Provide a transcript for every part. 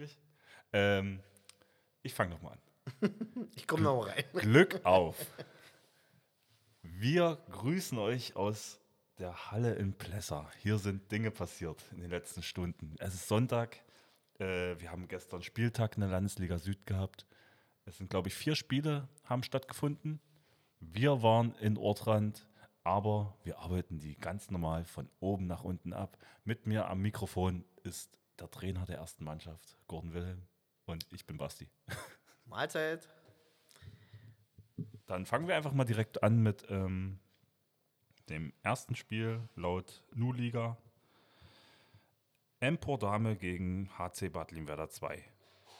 Wirklich? Ähm, ich fange nochmal an. Ich komme noch mal rein. Glück auf. Wir grüßen euch aus der Halle in Plesser. Hier sind Dinge passiert in den letzten Stunden. Es ist Sonntag. Äh, wir haben gestern Spieltag in der Landesliga Süd gehabt. Es sind, glaube ich, vier Spiele haben stattgefunden. Wir waren in Ortrand, aber wir arbeiten die ganz normal von oben nach unten ab. Mit mir am Mikrofon ist der Trainer der ersten Mannschaft, Gordon Wilhelm. Und ich bin Basti. Mahlzeit. Dann fangen wir einfach mal direkt an mit ähm, dem ersten Spiel laut Nu-Liga. Empor Dame gegen HC Bad Limwerder 2.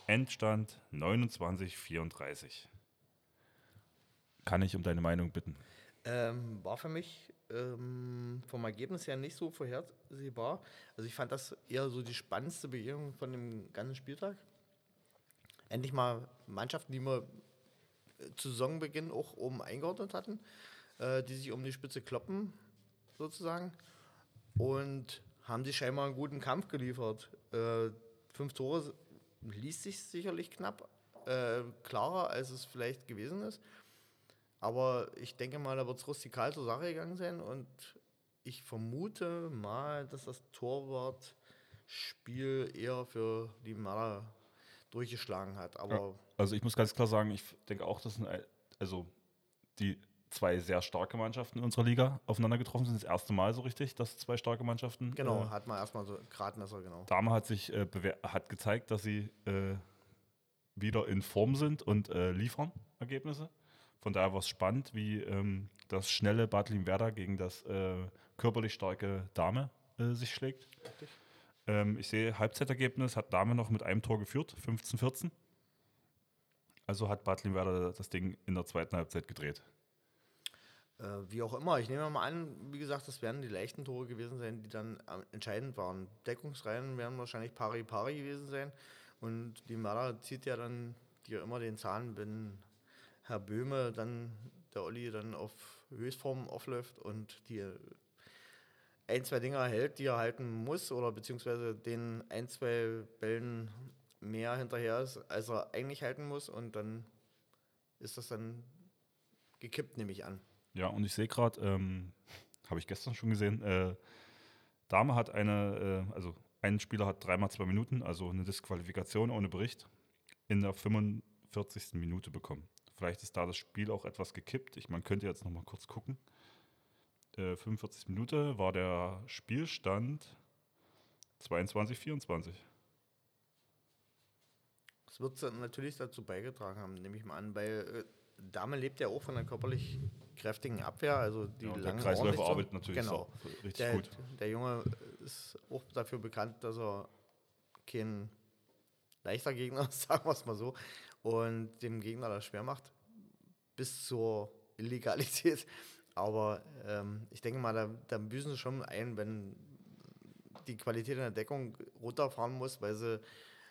Endstand 29:34. Kann ich um deine Meinung bitten? Ähm, war für mich ähm, vom Ergebnis her nicht so vorhersehbar. Also ich fand das eher so die spannendste Begegnung von dem ganzen Spieltag. Endlich mal Mannschaften, die wir äh, zu Saisonbeginn auch oben eingeordnet hatten, äh, die sich um die Spitze kloppen, sozusagen. Und haben sich scheinbar einen guten Kampf geliefert. Äh, fünf Tore liest sich sicherlich knapp, äh, klarer als es vielleicht gewesen ist. Aber ich denke mal, da wird es rustikal zur Sache gegangen sein und ich vermute mal, dass das Torwartspiel eher für die Maler durchgeschlagen hat. Aber Ja, also ich muss ganz klar sagen, ich denke auch, dass ein, also die zwei sehr starke Mannschaften in unserer Liga aufeinander getroffen sind. Das erste Mal so richtig, dass zwei starke Mannschaften. genau, Äh, hat man erstmal so Gradmesser, genau. Dame hat sich äh, hat gezeigt, dass sie äh, wieder in Form sind und äh, liefern Ergebnisse. Von daher war es spannend, wie ähm, das schnelle Bad Werder gegen das äh, körperlich starke Dame äh, sich schlägt. Ähm, ich sehe Halbzeitergebnis, hat Dame noch mit einem Tor geführt, 15-14. Also hat Bad Werder das Ding in der zweiten Halbzeit gedreht. Äh, wie auch immer, ich nehme mal an, wie gesagt, das werden die leichten Tore gewesen sein, die dann äh, entscheidend waren. Deckungsreihen werden wahrscheinlich pari-pari gewesen sein. Und die Mara zieht ja dann dir immer den Zahn, wenn Herr Böhme dann, der Olli, dann auf Höchstform aufläuft und die ein, zwei Dinger hält, die er halten muss, oder beziehungsweise den ein, zwei Bällen mehr hinterher ist, als er eigentlich halten muss. Und dann ist das dann gekippt, nehme ich an. Ja, und ich sehe gerade, ähm, habe ich gestern schon gesehen, äh, Dame hat eine, äh, also ein Spieler hat dreimal zwei Minuten, also eine Disqualifikation ohne Bericht, in der 45. Minute bekommen. Vielleicht ist da das Spiel auch etwas gekippt. Ich, man könnte jetzt noch mal kurz gucken. Äh, 45 Minute war der Spielstand 22, 24. Das wird natürlich dazu beigetragen haben, nehme ich mal an, weil äh, Dame lebt ja auch von einer körperlich kräftigen Abwehr, also die Ja, der Kreisläufer arbeitet natürlich genau. so richtig Der, gut. der Junge ist auch dafür bekannt, dass er kein leichter Gegner ist, sagen wir es mal so, und dem Gegner das schwer macht, bis zur Illegalität. Aber ähm, ich denke mal, da, da büßen sie schon ein, wenn die Qualität in der Deckung runterfahren muss, weil sie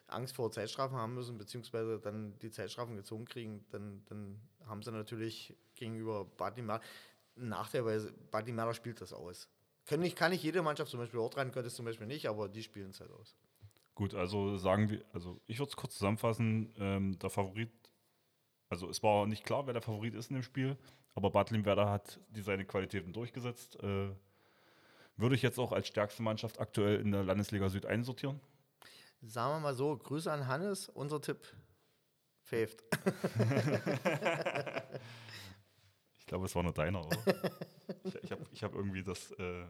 Angst vor Zeitstrafen haben müssen, beziehungsweise dann die Zeitstrafen gezogen kriegen, dann, dann haben sie natürlich gegenüber Badimar einen Nachteil, weil Badimar spielt das aus. Kann nicht, kann nicht jede Mannschaft zum Beispiel rein, könnte es zum Beispiel nicht, aber die spielen es halt aus. Gut, also sagen wir, also ich würde es kurz zusammenfassen, ähm, der Favorit, also es war nicht klar, wer der Favorit ist in dem Spiel, aber Bad Limwerder hat die seine Qualitäten durchgesetzt. Äh, würde ich jetzt auch als stärkste Mannschaft aktuell in der Landesliga Süd einsortieren. Sagen wir mal so, Grüße an Hannes, unser Tipp. Pfeift. Ich glaube, es war nur deiner, oder? ich ich habe ich hab irgendwie das äh,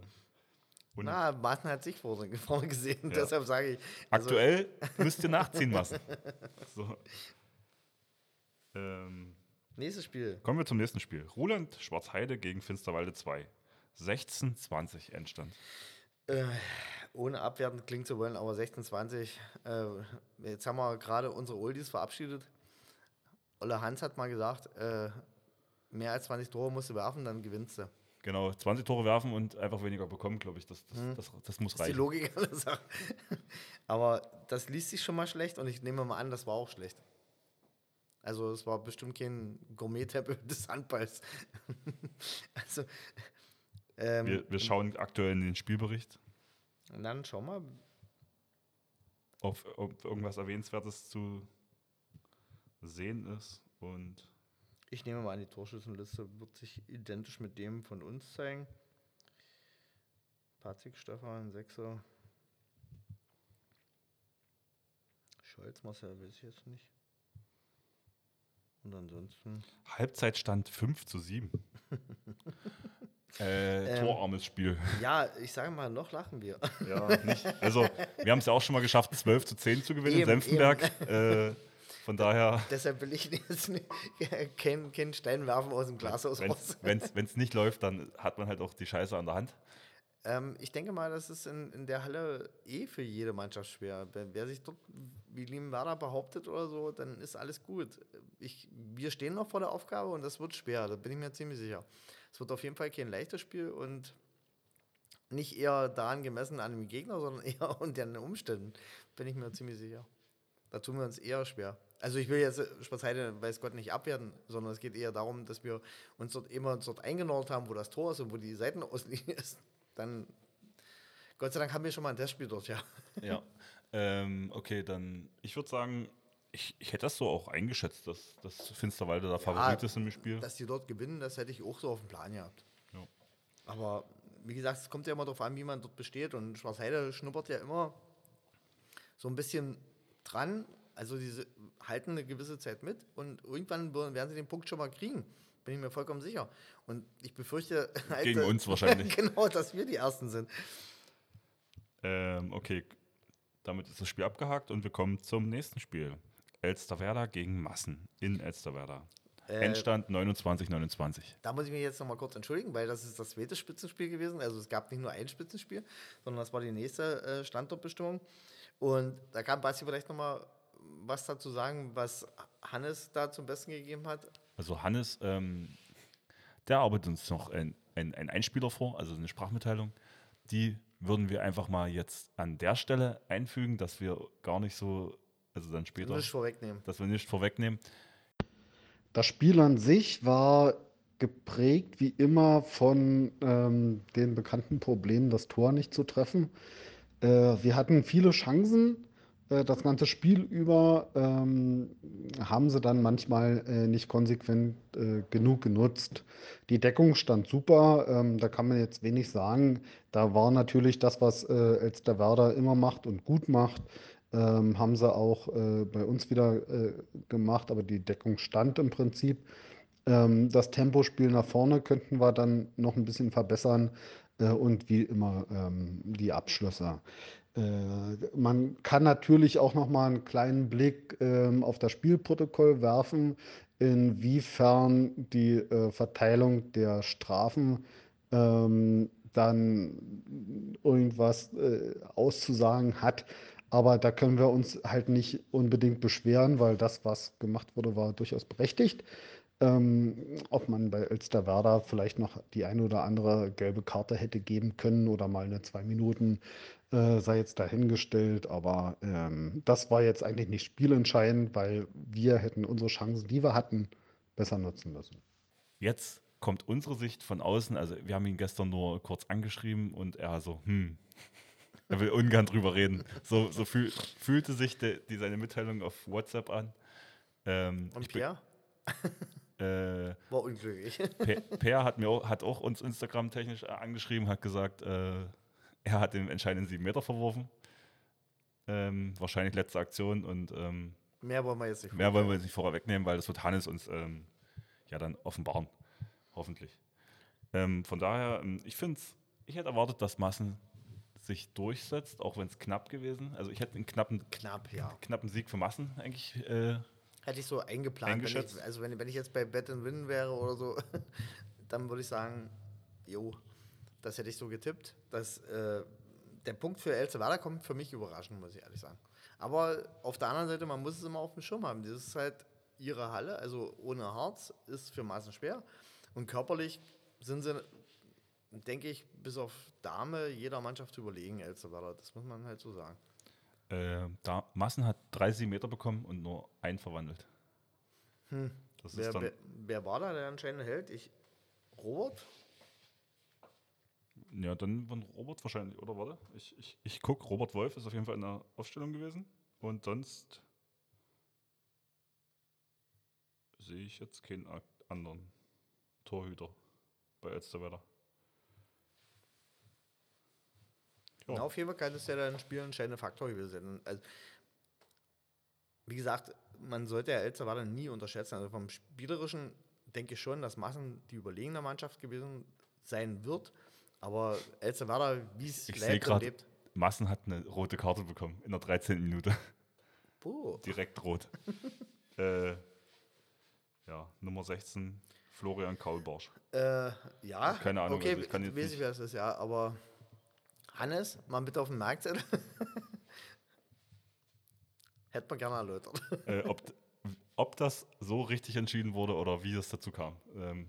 Na, Martin hat sich vorne, vorne gesehen, Ja. deshalb sage ich. also- aktuell müsst ihr nachziehen lassen. So. Ähm, Nächstes Spiel. kommen wir zum nächsten Spiel. Ruland Schwarzheide gegen Finsterwalde 2. 16-20 Endstand. Äh, ohne abwertend klingen zu wollen, aber 1620. Äh, jetzt haben wir gerade unsere Oldies verabschiedet. Olle Hans hat mal gesagt, äh, mehr als 20 Tore musst du werfen, dann gewinnst du. Genau, 20 Tore werfen und einfach weniger bekommen, glaube ich. Das, das, das, das muss Das ist die reichen. Logik aller Sache. Aber das liest sich schon mal schlecht und ich nehme mal an, das war auch schlecht. Also es war bestimmt kein Gourmet-Tempel des Handballs. also, ähm, Wir, wir schauen aktuell in den Spielbericht. Und dann schau mal. ob, ob irgendwas Erwähnenswertes zu sehen ist. Und Ich nehme mal an, die Torschützenliste wird sich identisch mit dem von uns zeigen. Patrick, Stefan, Sechser. Scholz, Marcel, weiß ich jetzt nicht. Und ansonsten. Halbzeitstand 5 zu 7. äh, Ähm. torarmes Spiel. Ja, ich sage mal, noch lachen wir. Ja, nicht. Also, wir haben es ja auch schon mal geschafft, 12 zu 10 zu gewinnen in Eben, Senftenberg. Äh, von daher, Deshalb will ich jetzt nicht, keinen keinen Stein werfen aus dem Glashaus raus. wenn es nicht läuft, dann hat man halt auch die Scheiße an der Hand. Ähm, ich denke mal, das ist in, in der Halle eh für jede Mannschaft schwer. Wer, wer sich dort wie Liebenwerder behauptet oder so, dann ist alles gut. Ich, wir stehen noch vor der Aufgabe und das wird schwer, da bin ich mir ziemlich sicher. Es wird auf jeden Fall kein leichtes Spiel und nicht eher daran gemessen an dem Gegner, sondern eher unter den Umständen, bin ich mir ziemlich sicher. Da tun wir uns eher schwer. Also ich will jetzt Spaßheide, weiß Gott, nicht abwerten, sondern es geht eher darum, dass wir uns dort immer dort eingenordet haben, wo das Tor ist und wo die Seitenauslinie ist. Dann, Gott sei Dank haben wir schon mal ein Testspiel dort, ja. Ja. ähm, okay, dann, ich würde sagen, ich, ich hätte das so auch eingeschätzt, dass, dass Finsterwalde der Favorit ist im Spiel. Dass die dort gewinnen, das hätte ich auch so auf dem Plan gehabt. Ja. Aber wie gesagt, es kommt ja immer darauf an, wie man dort besteht. Und Schwarzheide schnuppert ja immer so ein bisschen dran. Also diese halten eine gewisse Zeit mit und irgendwann werden sie den Punkt schon mal kriegen. Bin ich mir vollkommen sicher. Und ich befürchte halt, Gegen uns wahrscheinlich. genau, dass wir die Ersten sind. Ähm, okay, damit ist das Spiel abgehakt und wir kommen zum nächsten Spiel. Elsterwerda gegen Massen in Elsterwerda. Äh, Endstand 29-29. Da muss ich mich jetzt noch mal kurz entschuldigen, weil das ist das zweite Spitzenspiel gewesen. Also es gab nicht nur ein Spitzenspiel, sondern das war die nächste äh, Standortbestimmung. Und da kann Basti vielleicht noch mal was dazu sagen, was Hannes da zum Besten gegeben hat. Also Hannes, ähm, der arbeitet uns noch ein, ein, ein Einspieler vor, also eine Sprachmitteilung. Die würden wir einfach mal jetzt an der Stelle einfügen, dass wir gar nicht so, also dann später, Nicht vorwegnehmen. dass wir nicht vorwegnehmen. Das Spiel an sich war geprägt wie immer von ähm, den bekannten Problemen, das Tor nicht zu treffen. Äh, wir hatten viele Chancen. Äh, das ganze Spiel über ähm, haben sie dann manchmal äh, nicht konsequent äh, genug genutzt. Die Deckung stand super, ähm, da kann man jetzt wenig sagen. Da war natürlich das, was äh, Elsterwerda immer macht und gut macht, ähm, haben sie auch äh, bei uns wieder äh, gemacht, aber die Deckung stand im Prinzip. Ähm, das Tempospiel nach vorne könnten wir dann noch ein bisschen verbessern und wie immer ähm, die Abschlüsse. Äh, man kann natürlich auch noch mal einen kleinen Blick ähm, auf das Spielprotokoll werfen, inwiefern die äh, Verteilung der Strafen ähm, dann irgendwas äh, auszusagen hat. Aber da können wir uns halt nicht unbedingt beschweren, weil das, was gemacht wurde, war durchaus berechtigt. Ähm, ob man bei Elsterwerda vielleicht noch die eine oder andere gelbe Karte hätte geben können oder mal eine zwei Minuten, äh, sei jetzt dahingestellt. Aber ähm, das war jetzt eigentlich nicht spielentscheidend, weil wir hätten unsere Chancen, die wir hatten, besser nutzen müssen. Jetzt kommt unsere Sicht von außen. Also wir haben ihn gestern nur kurz angeschrieben und er so, hm, er will ungern drüber reden. So, so fühl, fühlte sich de, die, seine Mitteilung auf WhatsApp an. Ähm, Und Pierre Äh, war unglücklich. Per, per hat, mir auch, hat auch uns Instagram-technisch äh, angeschrieben, hat gesagt, äh, er hat den entscheidenden sieben Meter verworfen. Ähm, wahrscheinlich letzte Aktion und ähm, Mehr wollen wir jetzt nicht. mehr wollen wir jetzt nicht vorher wegnehmen, weil das wird Hannes uns ähm, ja dann offenbaren. Hoffentlich. Ähm, von daher, ähm, ich finde ich hätte erwartet, dass Massen sich durchsetzt, auch wenn es knapp gewesen. Also ich hätte einen knappen, Knapp, ja. knappen Sieg für Massen eigentlich. Äh, Hätte ich so eingeplant. Wenn Eingeschätzt? ich, also wenn, wenn ich jetzt bei Bet and Win wäre oder so, dann würde ich sagen, jo, das hätte ich so getippt. Dass, äh, der Punkt für Elsterwerda kommt für mich überraschend, muss ich ehrlich sagen. Aber auf der anderen Seite, man muss es immer auf dem Schirm haben. Das ist halt ihre Halle, also ohne Harz ist für Maßen schwer. Und körperlich sind sie, denke ich, bis auf Dame jeder Mannschaft überlegen, Elsterwerda. Das muss man halt so sagen. Äh, da, Massen hat 30 Meter bekommen und nur einen verwandelt. Das Wer, wer, wer war da, der anscheinend hält? Ich, Robert? Ja, dann von Robert wahrscheinlich, oder warte? Ich, ich, ich gucke, Robert Wolf ist auf jeden Fall in der Aufstellung gewesen. Und sonst sehe ich jetzt keinen anderen Torhüter bei Elsterwerda. Ja. Na, auf jeden Fall kann es ja dann ein Spiel ein entscheidender Faktor gewesen sein. Also, wie gesagt, man sollte ja Elsterwerda nie unterschätzen. Also vom Spielerischen denke ich schon, dass Massen die überlegene Mannschaft gewesen sein wird. Aber Elsterwerda, wie es gerade, lebt. Massen hat eine rote Karte bekommen in der 13. Minute. Oh, Direkt rot. äh, ja, Nummer 16, Florian Kaulbarsch. äh, ja, Keine Ahnung, okay, also ich kann jetzt weiß nicht- ich, wer es ist, ja, aber Hannes, mal bitte auf den Markt setzen. Hätte man gerne erläutert. äh, ob, ob das so richtig entschieden wurde oder wie es dazu kam. Ähm,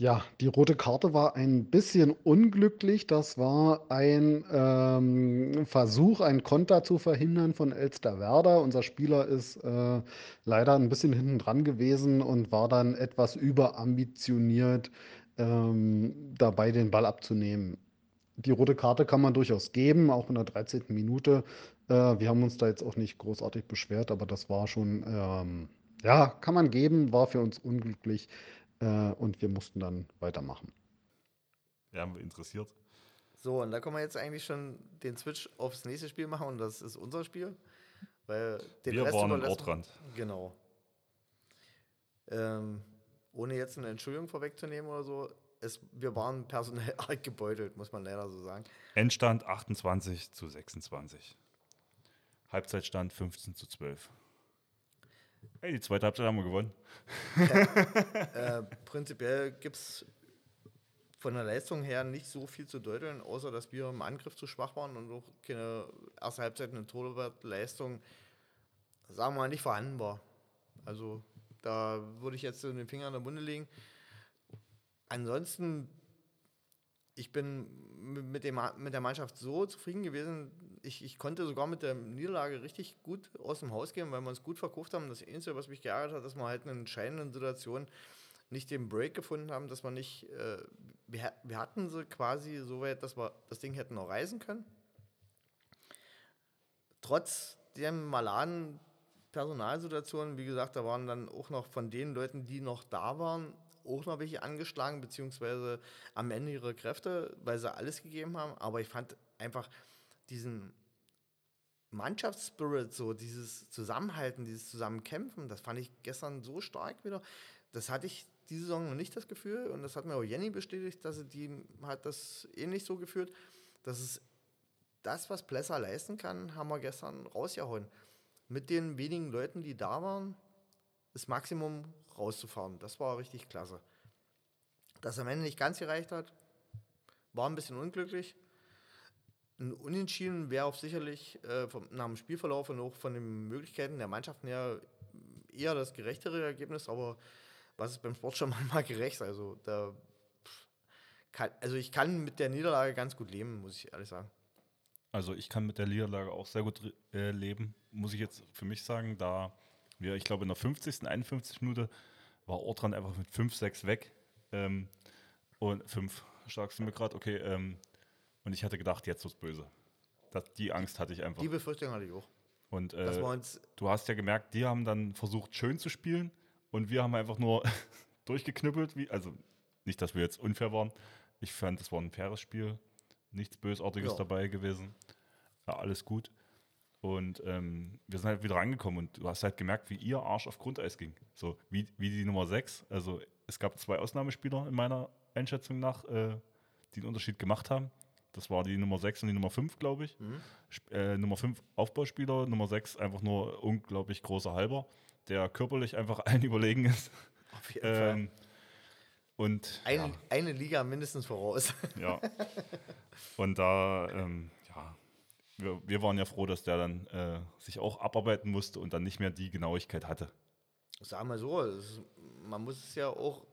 Ja, die rote Karte war ein bisschen unglücklich. Das war ein ähm, Versuch, ein Konter zu verhindern von Elsterwerda. Unser Spieler ist äh, leider ein bisschen hinten dran gewesen und war dann etwas überambitioniert ähm, dabei, den Ball abzunehmen. Die rote Karte kann man durchaus geben, auch in der 13. Minute. Äh, wir haben uns da jetzt auch nicht großartig beschwert, aber das war schon, ähm, ja, kann man geben, war für uns unglücklich. Äh, und wir mussten dann weitermachen. ja, haben wir interessiert. So, und da können wir jetzt eigentlich schon den Switch aufs nächste Spiel machen und das ist unser Spiel. Weil den Wir Rest waren im überlassen- Ortrand. Genau. Ähm, ohne jetzt eine Entschuldigung vorwegzunehmen oder so, es, wir waren personell arg gebeutelt, muss man leider so sagen. Endstand 28 zu 26. Halbzeitstand 15 zu 12. Hey, die zweite Halbzeit haben wir gewonnen. Äh, prinzipiell gibt es von der Leistung her nicht so viel zu deuteln, außer dass wir im Angriff zu schwach waren und auch keine erste Halbzeit eine Torwartleistung, sagen wir mal, nicht vorhanden war. Also da würde ich jetzt so den Finger in der Wunde legen. Ansonsten, ich bin mit, dem, mit der Mannschaft so zufrieden gewesen. Ich, ich konnte sogar mit der Niederlage richtig gut aus dem Haus gehen, weil wir uns gut verkauft haben. Das Einzige, was mich geärgert hat, dass wir halt in entscheidenden Situationen nicht den Break gefunden haben, dass wir nicht, äh, wir, wir hatten sie quasi so weit, dass wir das Ding hätten noch reisen können. Trotz der maladen Personalsituation, wie gesagt, da waren dann auch noch von den Leuten, die noch da waren, auch noch welche angeschlagen, beziehungsweise am Ende ihre Kräfte, weil sie alles gegeben haben. Aber ich fand einfach diesen Mannschaftsspirit, so dieses Zusammenhalten, dieses Zusammenkämpfen, das fand ich gestern so stark wieder. Das hatte ich diese Saison noch nicht das Gefühl und das hat mir auch Jenny bestätigt, dass sie die hat das ähnlich so geführt, dass es das, was Plesser leisten kann, haben wir gestern rausgehauen. Mit den wenigen Leuten, die da waren, das Maximum rauszufahren. Das war richtig klasse. Dass am Ende nicht ganz gereicht hat, war ein bisschen unglücklich. Ein Unentschieden wäre auch sicherlich äh, vom, nach dem Spielverlauf und auch von den Möglichkeiten der Mannschaften her eher das gerechtere Ergebnis, aber was ist beim Sport schon manchmal gerecht? Also, da, kann, also ich kann mit der Niederlage ganz gut leben, muss ich ehrlich sagen. Also ich kann mit der Niederlage auch sehr gut äh, leben, muss ich jetzt für mich sagen, da wir, ich glaube, in der 50., 51. Minute war Ortrand einfach mit 5-6 weg. Ähm, und 5, sagst du mir gerade, okay. Ähm, und ich hatte gedacht, jetzt wird's böse. Das, die Angst hatte ich einfach. Die Befürchtung hatte ich auch. Und äh, du hast ja gemerkt, die haben dann versucht, schön zu spielen und wir haben einfach nur durchgeknüppelt. Wie, also nicht, dass wir jetzt unfair waren. Ich fand, es war ein faires Spiel. Nichts Bösartiges Ja. dabei gewesen. War alles gut. Und ähm, wir sind halt wieder rangekommen und du hast halt gemerkt, wie ihr Arsch auf Grundeis ging. So wie, wie die Nummer 6. Also es gab zwei Ausnahmespieler in meiner Einschätzung nach, äh, die den Unterschied gemacht haben. Das war die Nummer 6 und die Nummer 5, glaube ich. Sp- Äh, Nummer 5 Aufbauspieler, Nummer 6 einfach nur unglaublich großer Halber, der körperlich einfach allen überlegen ist. auf jeden Fall Ähm, und eine, ja, eine Liga mindestens voraus. ja. Und da, ähm, ja, wir, wir waren ja froh, dass der dann äh, sich auch abarbeiten musste und dann nicht mehr die Genauigkeit hatte. Sagen wir so, ist, man muss es ja auch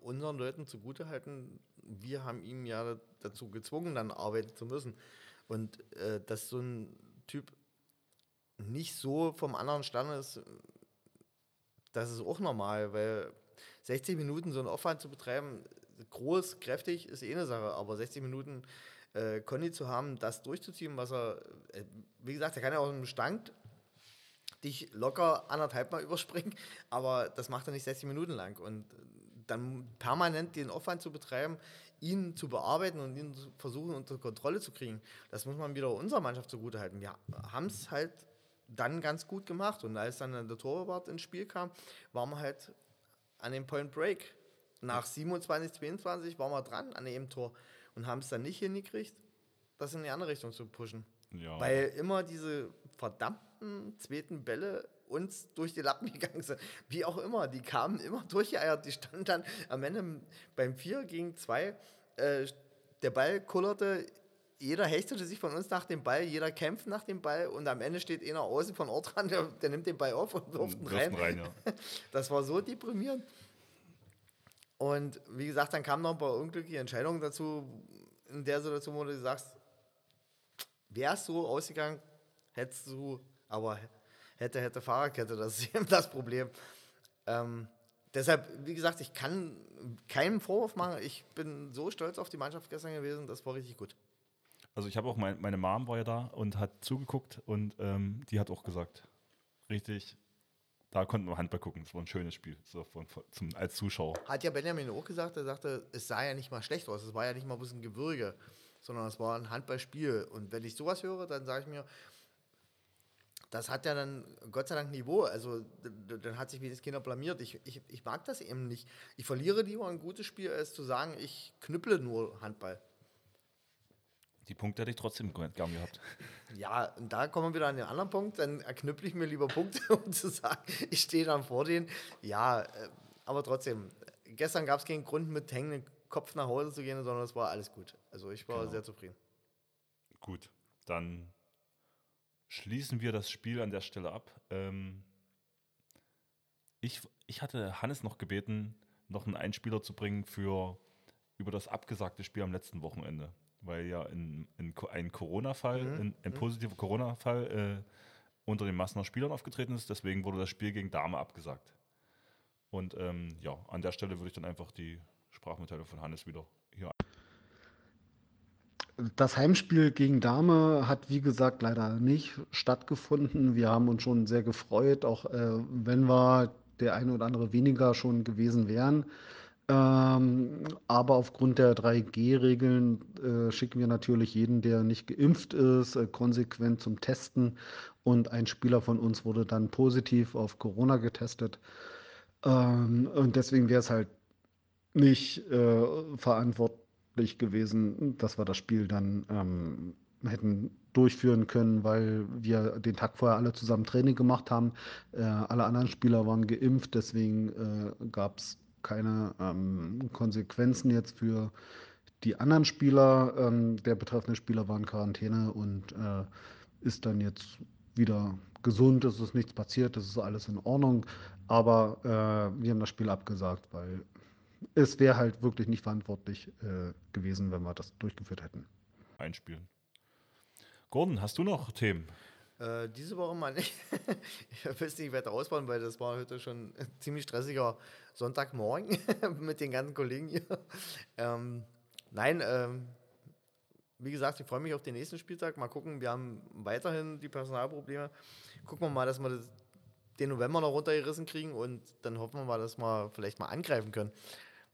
unseren Leuten zugutehalten. Wir haben ihn ja dazu gezwungen, dann arbeiten zu müssen. Und äh, dass so ein Typ nicht so vom anderen Stand ist, das ist auch normal, weil 60 Minuten so einen Aufwand zu betreiben, groß, kräftig ist eh eine Sache, aber 60 Minuten äh, Conny zu haben, das durchzuziehen, was er, äh, wie gesagt, er kann ja auch im Stand dich locker anderthalb Mal überspringen, aber das macht er nicht 60 Minuten lang. Und dann permanent den Aufwand zu betreiben, ihn zu bearbeiten und ihn zu versuchen unter Kontrolle zu kriegen, das muss man wieder unserer Mannschaft zugutehalten. Wir haben es halt dann ganz gut gemacht. Und als dann der Torwart ins Spiel kam, waren wir halt an dem Point Break. Nach 27, 22 waren wir dran an dem Tor und haben es dann nicht hingekriegt, das in die andere Richtung zu pushen. Ja. Weil immer diese verdammten zweiten Bälle uns durch die Lappen gegangen sind. Wie auch immer, die kamen immer durchgeeiert. Die standen dann am Ende beim 4 gegen 2. Äh, der Ball kullerte, jeder hechtete sich von uns nach dem Ball, jeder kämpft nach dem Ball und am Ende steht einer außen von Ort dran, der, der nimmt den Ball auf und wirft ihn rein. rein ja. Das war so deprimierend. Und wie gesagt, dann kamen noch ein paar unglückliche Entscheidungen dazu, in der Situation, wo du sagst, es so ausgegangen, hättest du, aber hätte, hätte Fahrradkette, das ist eben das Problem. Ähm, deshalb, wie gesagt, ich kann keinen Vorwurf machen. Ich bin so stolz auf die Mannschaft gestern gewesen, das war richtig gut. Also ich habe auch, mein, meine Mom war ja da und hat zugeguckt und ähm, die hat auch gesagt, richtig, da konnten wir Handball gucken. Es war ein schönes Spiel so von, zum, als Zuschauer. Hat ja Benjamin auch gesagt, er sagte, es sah ja nicht mal schlecht aus. Es war ja nicht mal ein bisschen Gebirge, sondern es war ein Handballspiel. Und wenn ich sowas höre, dann sage ich mir, das hat ja dann Gott sei Dank Niveau. Also dann hat sich das Kinder blamiert. Ich, ich, ich mag das eben nicht. Ich verliere lieber ein gutes Spiel, als zu sagen, ich knüpple nur Handball. Die Punkte hätte ich trotzdem gern gehabt. Ja, und da kommen wir wieder an den anderen Punkt. Dann erknüpple ich mir lieber Punkte, um zu sagen, ich stehe dann vor denen. Ja, äh, aber trotzdem, gestern gab es keinen Grund, mit hängendem Kopf nach Hause zu gehen, sondern es war alles gut. Also ich war genau. sehr zufrieden. Gut, dann schließen wir das Spiel an der Stelle ab. Ähm, ich, ich hatte Hannes noch gebeten, noch einen Einspieler zu bringen für über das abgesagte Spiel am letzten Wochenende weil ja in, in ein Corona-Fall, mhm. ein, ein, mhm. positiver Corona-Fall äh, unter den Massener Spielern aufgetreten ist. Deswegen wurde das Spiel gegen Dame abgesagt. Und ähm, ja, an der Stelle würde ich dann einfach die Sprachmitteilung von Hannes wieder hier. Das Heimspiel gegen Dame hat, wie gesagt, leider nicht stattgefunden. Wir haben uns schon sehr gefreut, auch äh, wenn wir der eine oder andere weniger schon gewesen wären. Ähm, aber aufgrund der 3G-Regeln äh, schicken wir natürlich jeden, der nicht geimpft ist, äh, konsequent zum Testen. Und ein Spieler von uns wurde dann positiv auf Corona getestet. Ähm, und deswegen wäre es halt nicht äh, verantwortlich gewesen, dass wir das Spiel dann ähm, hätten durchführen können, weil wir den Tag vorher alle zusammen Training gemacht haben. Äh, alle anderen Spieler waren geimpft, deswegen äh, gab es keine ähm, Konsequenzen jetzt für die anderen Spieler. Ähm, der betreffende Spieler war in Quarantäne und äh, ist dann jetzt wieder gesund, es ist nichts passiert, es ist alles in Ordnung. Aber äh, wir haben das Spiel abgesagt, weil es wäre halt wirklich nicht verantwortlich äh, gewesen, wenn wir das durchgeführt hätten. Einspielen. Gordon, hast du noch Themen? Äh, diese Woche mal nicht. ich will es nicht weiter ausbauen, weil das war heute schon ein ziemlich stressiger Sonntagmorgen mit den ganzen Kollegen hier. Ähm, nein, ähm, wie gesagt, ich freue mich auf den nächsten Spieltag. Mal gucken, wir haben weiterhin die Personalprobleme. Gucken wir mal, dass wir das, den November noch runtergerissen kriegen und dann hoffen wir mal, dass wir vielleicht mal angreifen können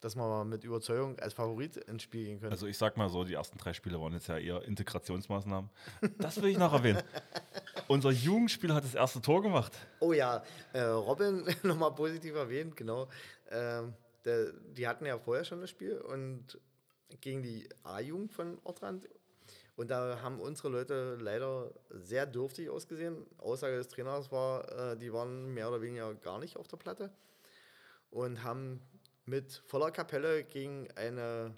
dass wir mit Überzeugung als Favorit ins Spiel gehen können. Also ich sag mal so, die ersten drei Spiele waren jetzt ja eher Integrationsmaßnahmen. Das will ich noch erwähnen. Unser Jugendspieler hat das erste Tor gemacht. Oh ja, äh, Robin nochmal positiv erwähnt, genau. Äh, der, die hatten ja vorher schon das Spiel und gegen die A-Jugend von Ortrand. Und da haben unsere Leute leider sehr dürftig ausgesehen. Aussage des Trainers war, äh, die waren mehr oder weniger gar nicht auf der Platte und haben mit voller Kapelle gegen eine,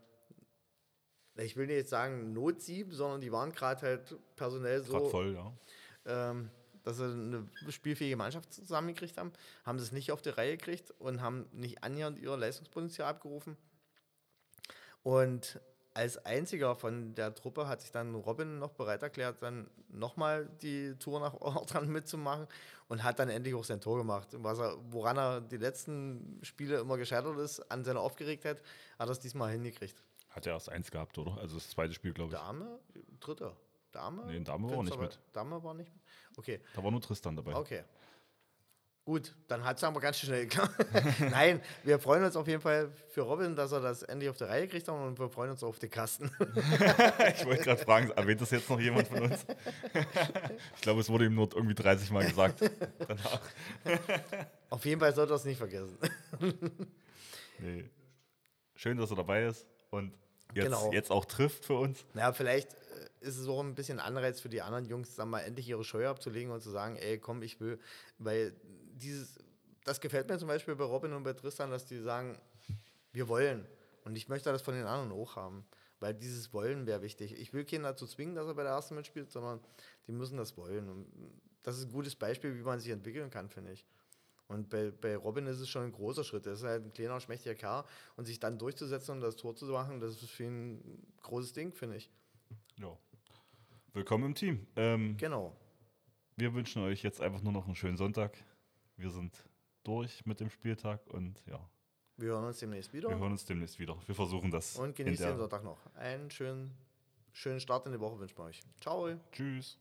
ich will nicht jetzt sagen Notsieb, sondern die waren gerade halt personell so. Grad voll, ja. Ähm, dass sie eine spielfähige Mannschaft zusammengekriegt haben, haben sie es nicht auf die Reihe gekriegt und haben nicht annähernd ihr Leistungspotenzial abgerufen. Und als einziger von der Truppe hat sich dann Robin noch bereit erklärt, dann nochmal die Tour nach Ortrand mitzumachen und hat dann endlich auch sein Tor gemacht. Was er, woran er die letzten Spiele immer gescheitert ist, an seiner Aufgeregtheit, hat er es diesmal hingekriegt. Hat er erst eins gehabt, oder? Also das zweite Spiel, glaube ich. Dame? Dritte? Dame? Nee, Dame war auch nicht mit. Dame war nicht mit? Okay. Da war nur Tristan dabei. Okay. Gut, dann hat es aber ganz schnell. Nein, wir freuen uns auf jeden Fall für Robin, dass er das endlich auf die Reihe kriegt und wir freuen uns auf den Kasten. ich wollte gerade fragen, erwähnt das jetzt noch jemand von uns? ich glaube, es wurde ihm nur irgendwie 30 Mal gesagt danach. Auf jeden Fall sollte er es nicht vergessen. nee. Schön, dass er dabei ist und jetzt, Genau. jetzt auch trifft für uns. naja, vielleicht ist es auch ein bisschen Anreiz für die anderen Jungs, dann mal endlich ihre Scheu abzulegen und zu sagen, ey, komm, ich will, weil dieses, das gefällt mir zum Beispiel bei Robin und bei Tristan, dass die sagen, wir wollen. Und ich möchte das von den anderen auch haben. Weil dieses Wollen wäre wichtig. Ich will keinen dazu zwingen, dass er bei der ersten mitspielt, sondern die müssen das wollen. Und das ist ein gutes Beispiel, wie man sich entwickeln kann, finde ich. Und bei, bei Robin ist es schon ein großer Schritt. Er ist halt ein kleiner, schmächtiger Kerl. Und sich dann durchzusetzen und das Tor zu machen, das ist für ihn ein großes Ding, finde ich. Ja. Willkommen im Team. Ähm, Genau. wir wünschen euch jetzt einfach nur noch einen schönen Sonntag. Wir sind durch mit dem Spieltag und ja, Wir hören uns demnächst wieder. wir hören uns demnächst wieder. Wir versuchen das. und genießt den Sonntag noch. Einen schönen, schönen Start in die Woche wünschen wir euch. Ciao. Tschüss.